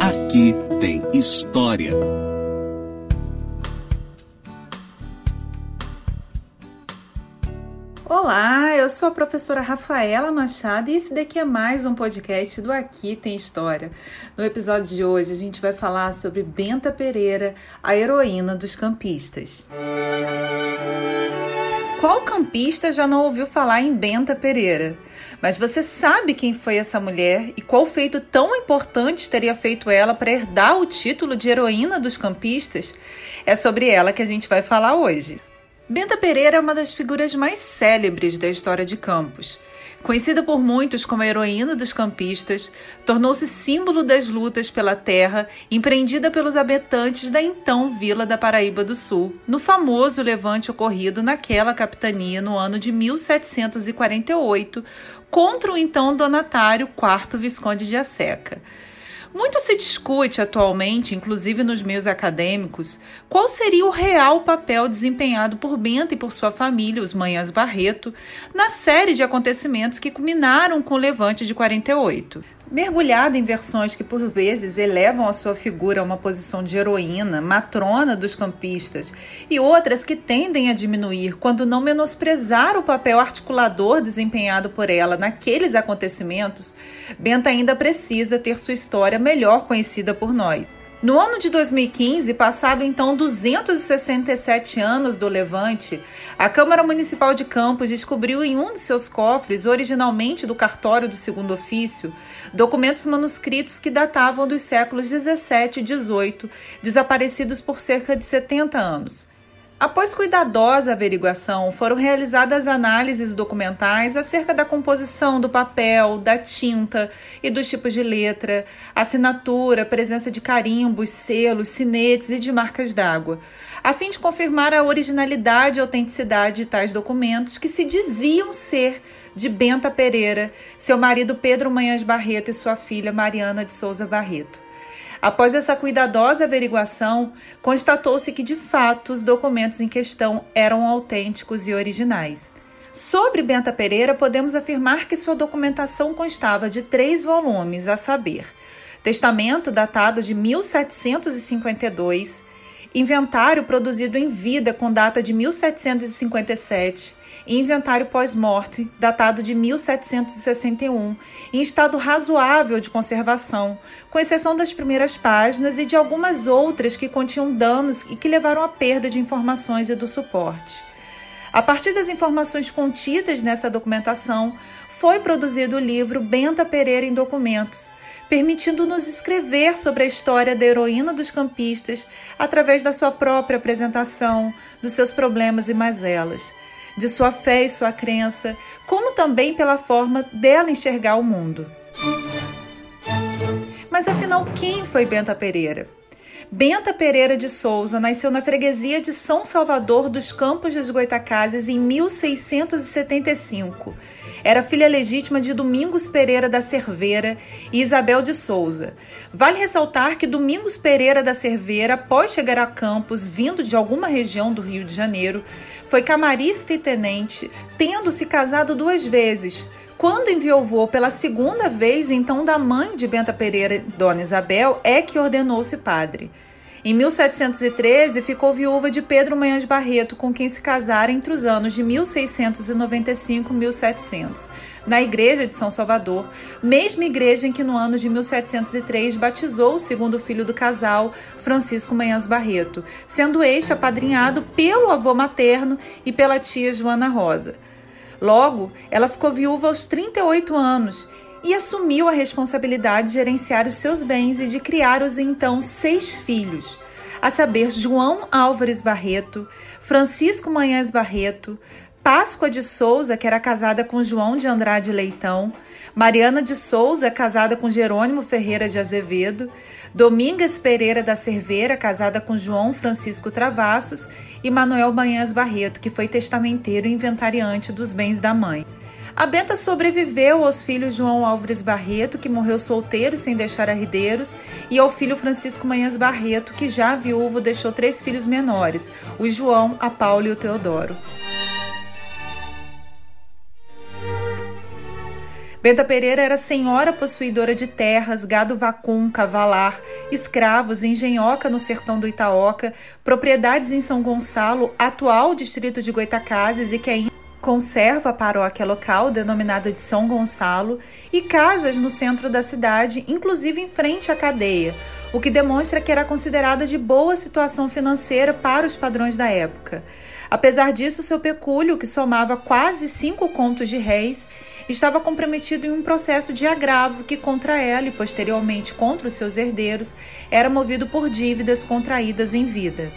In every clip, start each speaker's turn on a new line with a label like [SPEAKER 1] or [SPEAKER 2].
[SPEAKER 1] Aqui tem história.
[SPEAKER 2] Olá, eu sou a professora Rafaela Machado e esse daqui é mais um podcast do Aqui Tem História. No episódio de hoje a gente vai falar sobre Benta Pereira, a heroína dos campistas. Qual campista já não ouviu falar em Benta Pereira? Mas você sabe quem foi essa mulher e qual feito tão importante teria feito ela para herdar o título de heroína dos campistas? É sobre ela que a gente vai falar hoje. Benta Pereira é uma das figuras mais célebres da história de Campos. Conhecida por muitos como a heroína dos campistas, tornou-se símbolo das lutas pela terra empreendida pelos habitantes da então Vila da Paraíba do Sul, no famoso levante ocorrido naquela capitania no ano de 1748, contra o então donatário quarto Visconde de Asseca. Muito se discute atualmente, inclusive nos meios acadêmicos, qual seria o real papel desempenhado por Benta e por sua família, os Manhãs Barreto, na série de acontecimentos que culminaram com o levante de 48. Mergulhada em versões que por vezes elevam a sua figura a uma posição de heroína, matrona dos campistas, e outras que tendem a diminuir quando não menosprezar o papel articulador desempenhado por ela naqueles acontecimentos, Benta ainda precisa ter sua história melhor conhecida por nós. No ano de 2015, passado então 267 anos do levante, a Câmara Municipal de Campos descobriu em um de seus cofres, originalmente do cartório do segundo ofício, documentos manuscritos que datavam dos séculos 17 e 18, desaparecidos por cerca de 70 anos. Após cuidadosa averiguação, foram realizadas análises documentais acerca da composição do papel, da tinta e dos tipos de letra, assinatura, presença de carimbos, selos, sinetes e de marcas d'água, a fim de confirmar a originalidade e autenticidade de tais documentos que se diziam ser de Benta Pereira, seu marido Pedro Manhãs Barreto e sua filha Mariana de Souza Barreto. Após essa cuidadosa averiguação, constatou-se que de fato os documentos em questão eram autênticos e originais. Sobre Benta Pereira, podemos afirmar que sua documentação constava de três volumes, a saber: Testamento datado de 1752, Inventário produzido em vida com data de 1757, e inventário pós-morte, datado de 1761, em estado razoável de conservação, com exceção das primeiras páginas e de algumas outras que continham danos e que levaram à perda de informações e do suporte. A partir das informações contidas nessa documentação, foi produzido o livro Benta Pereira em Documentos, permitindo-nos escrever sobre a história da heroína dos campistas através da sua própria apresentação, dos seus problemas e mazelas de sua fé e sua crença, como também pela forma dela enxergar o mundo. Mas afinal, quem foi Benta Pereira? Benta Pereira de Souza nasceu na freguesia de São Salvador dos Campos dos Goitacazes em 1675. Era filha legítima de Domingos Pereira da Cerveira e Isabel de Souza. Vale ressaltar que Domingos Pereira da Cerveira, após chegar a Campos, vindo de alguma região do Rio de Janeiro, foi camarista e tenente, tendo se casado duas vezes. Quando enviou pela segunda vez, então da mãe de Benta Pereira, Dona Isabel, é que ordenou-se padre. Em 1713, ficou viúva de Pedro Manhãs Barreto, com quem se casara entre os anos de 1695 e 1700, na igreja de São Salvador, mesma igreja em que no ano de 1703 batizou o segundo filho do casal, Francisco Manhãs Barreto, sendo este apadrinhado pelo avô materno e pela tia Joana Rosa. Logo, ela ficou viúva aos 38 anos e assumiu a responsabilidade de gerenciar os seus bens e de criar os então seis filhos, a saber, João Álvares Barreto, Francisco Manhães Barreto, Páscoa de Souza, que era casada com João de Andrade Leitão, Mariana de Souza, casada com Jerônimo Ferreira de Azevedo, Domingas Pereira da Cerveira, casada com João Francisco Travassos, e Manuel Manhãs Barreto, que foi testamenteiro e inventariante dos bens da mãe. A Benta sobreviveu aos filhos João Álvares Barreto, que morreu solteiro sem deixar herdeiros, e ao filho Francisco Manhãs Barreto, que já viúvo deixou três filhos menores, o João, a Paula e o Teodoro. Benta Pereira era senhora possuidora de terras, gado vacum, cavalar, escravos, engenhoca no sertão do Itaoca, propriedades em São Gonçalo, atual distrito de Goitacazes e que ainda conserva a paróquia local, denominada de São Gonçalo, e casas no centro da cidade, inclusive em frente à cadeia, o que demonstra que era considerada de boa situação financeira para os padrões da época. Apesar disso, seu pecúlio, que somava quase cinco contos de réis, estava comprometido em um processo de agravo que contra ela e posteriormente contra os seus herdeiros era movido por dívidas contraídas em vida.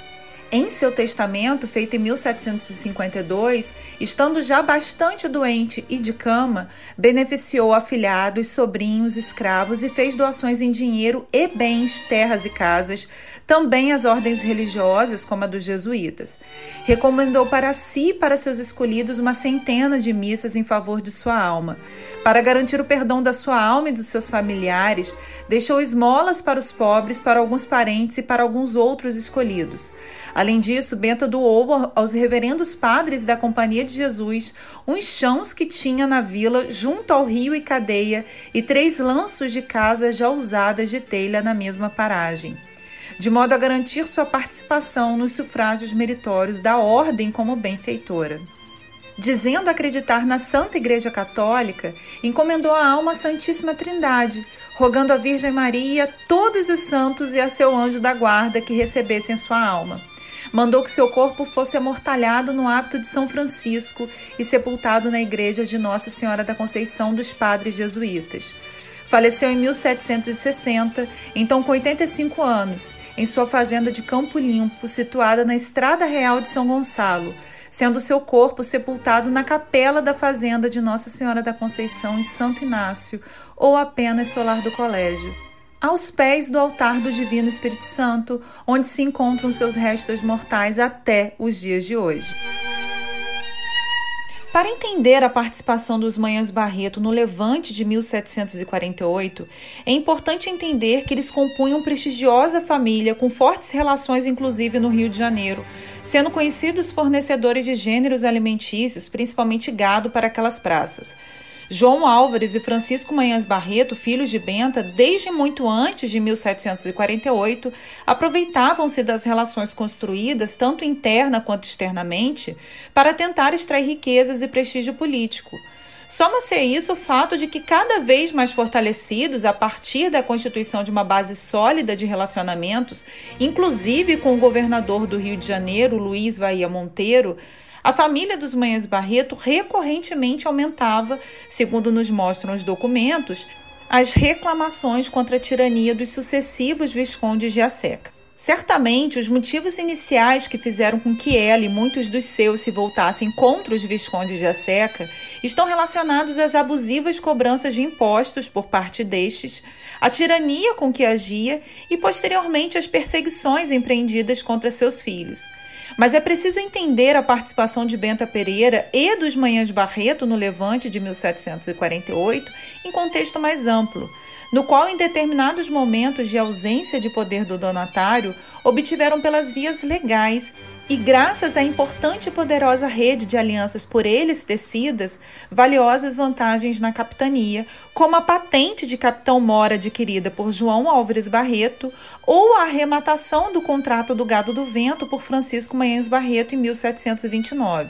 [SPEAKER 2] Em seu testamento, feito em 1752, estando já bastante doente e de cama, beneficiou afilhados, sobrinhos, escravos e fez doações em dinheiro e bens, terras e casas, também às ordens religiosas, como a dos jesuítas. Recomendou para si e para seus escolhidos uma centena de missas em favor de sua alma. Para garantir o perdão da sua alma e dos seus familiares, deixou esmolas para os pobres, para alguns parentes e para alguns outros escolhidos. Além disso, Benta doou aos reverendos padres da Companhia de Jesus uns chãos que tinha na vila junto ao rio e cadeia e três lanços de casas já usadas de telha na mesma paragem de modo a garantir sua participação nos sufrágios meritórios da ordem como benfeitora. Dizendo acreditar na Santa Igreja Católica, encomendou a alma à Santíssima Trindade, rogando à Virgem Maria, todos os santos e a seu anjo da guarda que recebessem sua alma mandou que seu corpo fosse amortalhado no hábito de São Francisco e sepultado na igreja de Nossa Senhora da Conceição dos Padres Jesuítas. Faleceu em 1760, então com 85 anos, em sua fazenda de Campo Limpo, situada na Estrada Real de São Gonçalo, sendo seu corpo sepultado na capela da fazenda de Nossa Senhora da Conceição em Santo Inácio, ou apenas solar do colégio aos pés do altar do Divino Espírito Santo, onde se encontram seus restos mortais até os dias de hoje. Para entender a participação dos Manhãs Barreto no levante de 1748, é importante entender que eles compunham prestigiosa família com fortes relações, inclusive no Rio de Janeiro, sendo conhecidos fornecedores de gêneros alimentícios, principalmente gado, para aquelas praças. João Álvares e Francisco Manhãs Barreto, filhos de Benta, desde muito antes de 1748, aproveitavam-se das relações construídas, tanto interna quanto externamente, para tentar extrair riquezas e prestígio político. Soma-se a isso o fato de que, cada vez mais fortalecidos a partir da constituição de uma base sólida de relacionamentos, inclusive com o governador do Rio de Janeiro, Luiz Bahia Monteiro, a família dos Manhãs Barreto recorrentemente aumentava, segundo nos mostram os documentos, as reclamações contra a tirania dos sucessivos viscondes de Aseca. Certamente, os motivos iniciais que fizeram com que ela e muitos dos seus se voltassem contra os viscondes de Aseca estão relacionados às abusivas cobranças de impostos por parte destes, à tirania com que agia e, posteriormente, às perseguições empreendidas contra seus filhos. Mas é preciso entender a participação de Benta Pereira e dos Manhãs Barreto no Levante de 1748 em contexto mais amplo, no qual, em determinados momentos de ausência de poder do donatário, obtiveram pelas vias legais e graças à importante e poderosa rede de alianças por eles tecidas, valiosas vantagens na capitania, como a patente de capitão mora adquirida por João Álvares Barreto ou a arrematação do contrato do gado do vento por Francisco Manhães Barreto em 1729.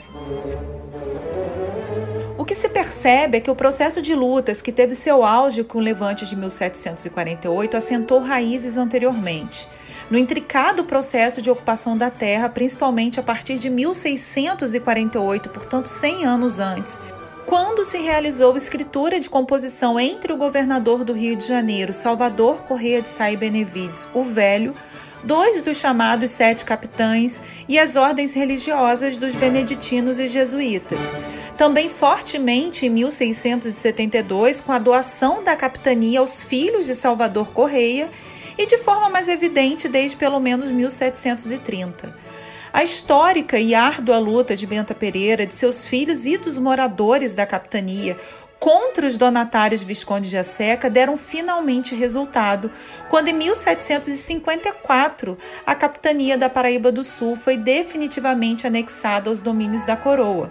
[SPEAKER 2] O que se percebe é que o processo de lutas que teve seu auge com o levante de 1748 assentou raízes anteriormente no intricado processo de ocupação da terra, principalmente a partir de 1648, portanto 100 anos antes, quando se realizou escritura de composição entre o governador do Rio de Janeiro, Salvador Correia de Sá e Benevides, o Velho, dois dos chamados sete capitães e as ordens religiosas dos beneditinos e jesuítas. Também fortemente em 1672, com a doação da capitania aos filhos de Salvador Correia e de forma mais evidente desde pelo menos 1730. A histórica e árdua luta de Benta Pereira, de seus filhos e dos moradores da capitania contra os donatários viscondes de Aseca deram finalmente resultado, quando em 1754 a capitania da Paraíba do Sul foi definitivamente anexada aos domínios da coroa.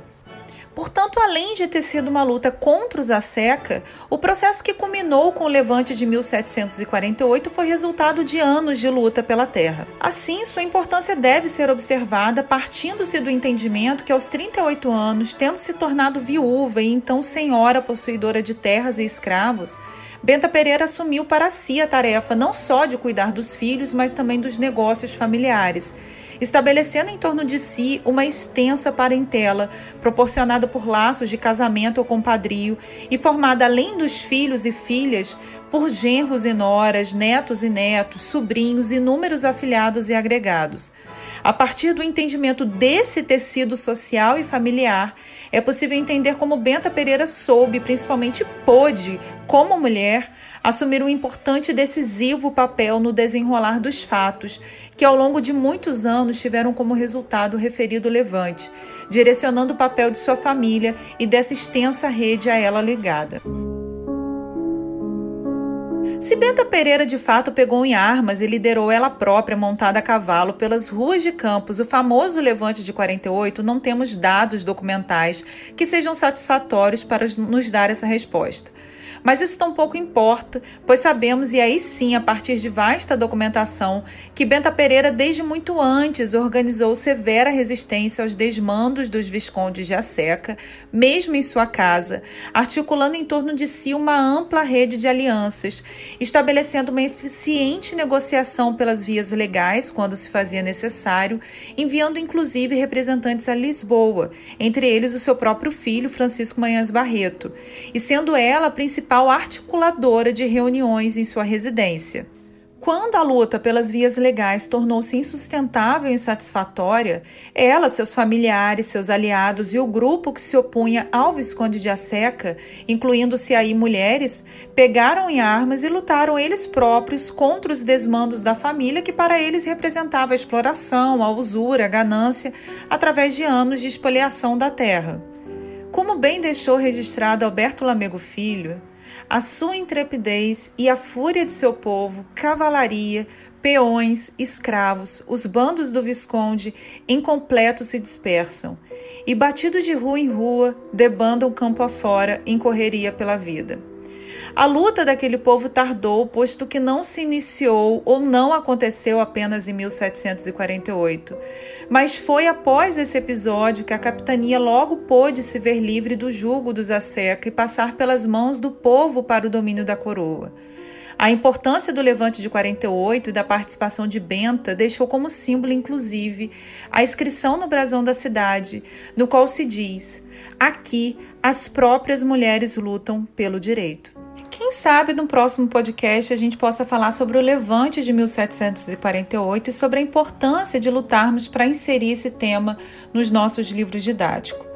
[SPEAKER 2] Portanto, além de ter sido uma luta contra os Aseca, o processo que culminou com o levante de 1748 foi resultado de anos de luta pela terra. Assim, sua importância deve ser observada partindo-se do entendimento que aos 38 anos, tendo se tornado viúva e então senhora possuidora de terras e escravos, Benta Pereira assumiu para si a tarefa não só de cuidar dos filhos, mas também dos negócios familiares estabelecendo em torno de si uma extensa parentela, proporcionada por laços de casamento ou compadrio, e formada além dos filhos e filhas por genros e noras, netos e netos, sobrinhos, inúmeros afilhados e agregados. A partir do entendimento desse tecido social e familiar, é possível entender como Benta Pereira soube, principalmente pôde, como mulher, assumir um importante e decisivo papel no desenrolar dos fatos, que ao longo de muitos anos tiveram como resultado o referido levante, direcionando o papel de sua família e dessa extensa rede a ela ligada. Se Benta Pereira de fato pegou em armas e liderou ela própria montada a cavalo pelas ruas de Campos o famoso levante de 48, não temos dados documentais que sejam satisfatórios para nos dar essa resposta. Mas isso tampouco importa, pois sabemos, e aí sim, a partir de vasta documentação, que Benta Pereira, desde muito antes, organizou severa resistência aos desmandos dos viscondes de Aseca, mesmo em sua casa, articulando em torno de si uma ampla rede de alianças, estabelecendo uma eficiente negociação pelas vias legais, quando se fazia necessário, enviando inclusive representantes a Lisboa, entre eles o seu próprio filho, Francisco Manhãs Barreto, e sendo ela a principal principal articuladora de reuniões em sua residência. Quando a luta pelas vias legais tornou-se insustentável e insatisfatória, ela, seus familiares, seus aliados e o grupo que se opunha ao Visconde de Aseca, incluindo-se aí mulheres, pegaram em armas e lutaram eles próprios contra os desmandos da família que para eles representava a exploração, a usura, a ganância, através de anos de espoliação da terra. Como bem deixou registrado Alberto Lamego Filho, a sua intrepidez e a fúria de seu povo, cavalaria, peões, escravos, os bandos do Visconde, incompletos se dispersam, e batidos de rua em rua, debandam campo afora em correria pela vida. A luta daquele povo tardou, posto que não se iniciou ou não aconteceu apenas em 1748. Mas foi após esse episódio que a capitania logo pôde se ver livre do jugo dos Aseca e passar pelas mãos do povo para o domínio da coroa. A importância do levante de 48 e da participação de Benta deixou como símbolo, inclusive, a inscrição no brasão da cidade, no qual se diz: aqui as próprias mulheres lutam pelo direito. Sabe no próximo podcast a gente possa falar sobre o levante de 1748 e sobre a importância de lutarmos para inserir esse tema nos nossos livros didáticos.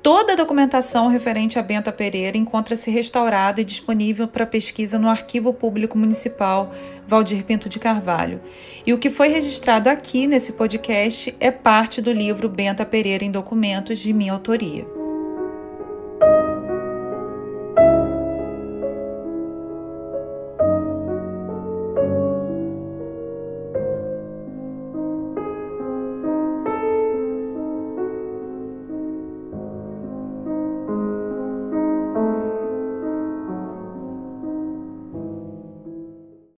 [SPEAKER 2] Toda a documentação referente a Benta Pereira encontra-se restaurada e disponível para pesquisa no Arquivo Público Municipal Valdir Pinto de Carvalho. E o que foi registrado aqui nesse podcast é parte do livro Benta Pereira em Documentos de minha autoria.